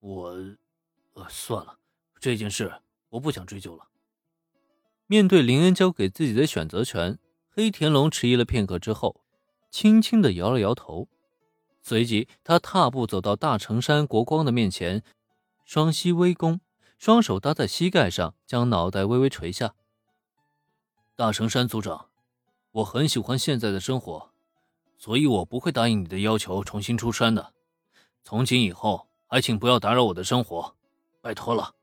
我，呃，算了，这件事我不想追究了。面对林恩交给自己的选择权，黑田龙迟疑了片刻之后，轻轻的摇了摇头，随即他踏步走到大成山国光的面前，双膝微躬，双手搭在膝盖上，将脑袋微微垂下。大成山族长，我很喜欢现在的生活，所以我不会答应你的要求重新出山的。从今以后，还请不要打扰我的生活，拜托了。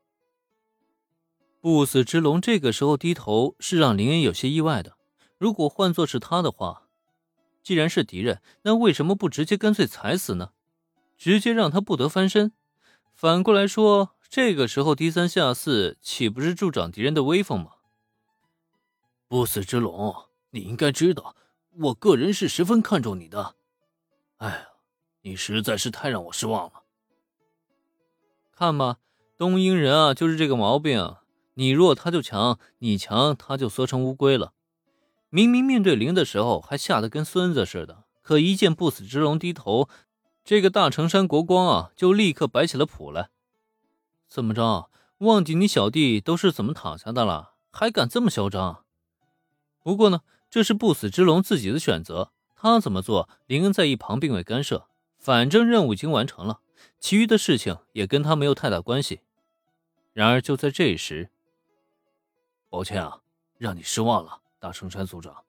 不死之龙这个时候低头，是让林恩有些意外的。如果换作是他的话，既然是敌人，那为什么不直接干脆踩死呢？直接让他不得翻身。反过来说，这个时候低三下四，岂不是助长敌人的威风吗？不死之龙，你应该知道，我个人是十分看重你的。哎呀，你实在是太让我失望了。看吧，东瀛人啊，就是这个毛病。你弱他就强，你强他就缩成乌龟了。明明面对灵的时候还吓得跟孙子似的，可一见不死之龙低头，这个大成山国光啊，就立刻摆起了谱来。怎么着？忘记你小弟都是怎么躺下的了，还敢这么嚣张？不过呢，这是不死之龙自己的选择，他怎么做，林恩在一旁并未干涉。反正任务已经完成了，其余的事情也跟他没有太大关系。然而就在这时，抱歉啊，让你失望了，大圣山族长。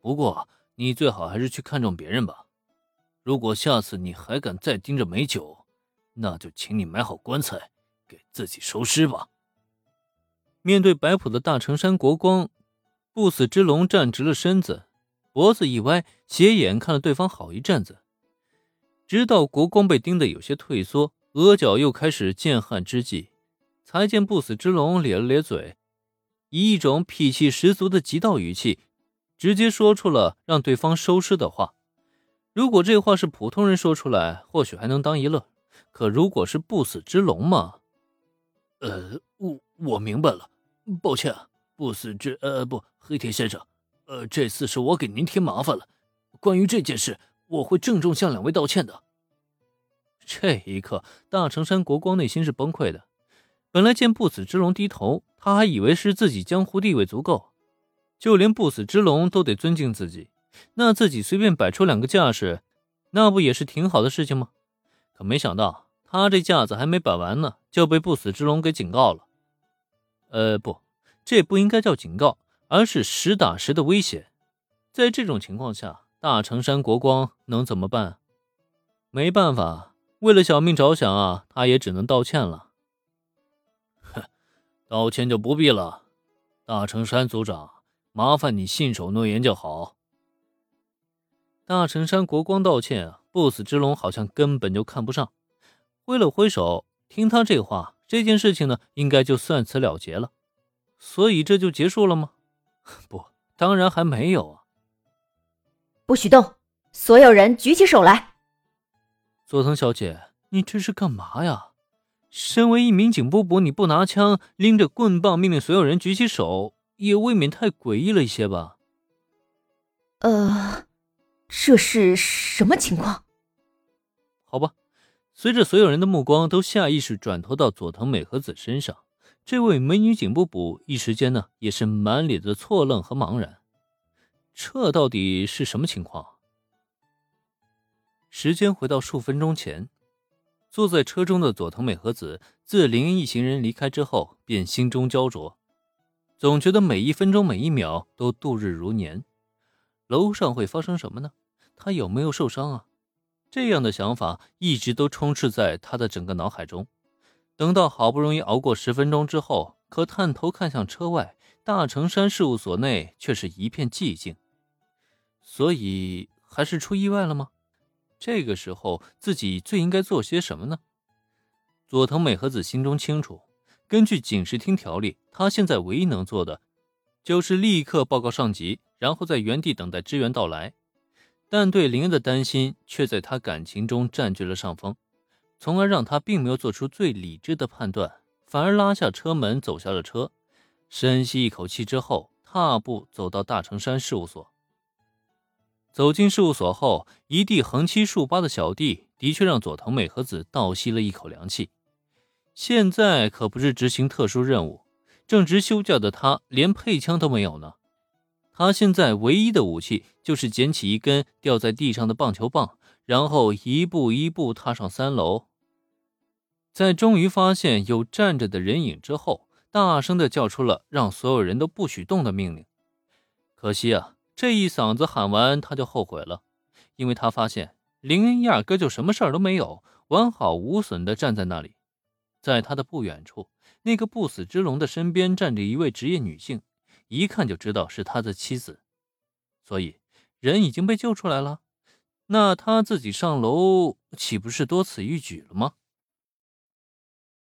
不过你最好还是去看重别人吧。如果下次你还敢再盯着美酒，那就请你买好棺材，给自己收尸吧。面对摆谱的大成山国光。不死之龙站直了身子，脖子一歪，斜眼看了对方好一阵子，直到国光被盯得有些退缩，额角又开始见汗之际，才见不死之龙咧了咧嘴，以一种脾气十足的极道语气，直接说出了让对方收尸的话。如果这话是普通人说出来，或许还能当一乐，可如果是不死之龙嘛……呃，我我明白了，抱歉。不死之呃不，黑铁先生，呃，这次是我给您添麻烦了。关于这件事，我会郑重向两位道歉的。这一刻，大成山国光内心是崩溃的。本来见不死之龙低头，他还以为是自己江湖地位足够，就连不死之龙都得尊敬自己，那自己随便摆出两个架势，那不也是挺好的事情吗？可没想到，他这架子还没摆完呢，就被不死之龙给警告了。呃，不。这不应该叫警告，而是实打实的威胁。在这种情况下，大成山国光能怎么办？没办法，为了小命着想啊，他也只能道歉了。哼，道歉就不必了。大成山族长，麻烦你信守诺言就好。大成山国光道歉啊，不死之龙好像根本就看不上，挥了挥手。听他这话，这件事情呢，应该就算此了结了。所以这就结束了吗？不，当然还没有啊！不许动！所有人举起手来！佐藤小姐，你这是干嘛呀？身为一名警部补，你不拿枪，拎着棍棒命令所有人举起手，也未免太诡异了一些吧？呃，这是什么情况？好吧，随着所有人的目光都下意识转投到佐藤美和子身上。这位美女警部补一时间呢，也是满脸的错愣和茫然。这到底是什么情况？时间回到数分钟前，坐在车中的佐藤美和子，自林恩一行人离开之后，便心中焦灼，总觉得每一分钟每一秒都度日如年。楼上会发生什么呢？他有没有受伤啊？这样的想法一直都充斥在他的整个脑海中。等到好不容易熬过十分钟之后，可探头看向车外，大成山事务所内却是一片寂静。所以还是出意外了吗？这个时候自己最应该做些什么呢？佐藤美和子心中清楚，根据警视厅条例，他现在唯一能做的，就是立刻报告上级，然后在原地等待支援到来。但对林恩的担心却在他感情中占据了上风。从而让他并没有做出最理智的判断，反而拉下车门走下了车，深吸一口气之后，踏步走到大成山事务所。走进事务所后，一地横七竖八的小弟的确让佐藤美和子倒吸了一口凉气。现在可不是执行特殊任务，正值休假的他连配枪都没有呢。他现在唯一的武器就是捡起一根掉在地上的棒球棒，然后一步一步踏上三楼。在终于发现有站着的人影之后，大声的叫出了让所有人都不许动的命令。可惜啊，这一嗓子喊完他就后悔了，因为他发现林恩压根就什么事儿都没有，完好无损的站在那里。在他的不远处，那个不死之龙的身边站着一位职业女性，一看就知道是他的妻子。所以人已经被救出来了，那他自己上楼岂不是多此一举了吗？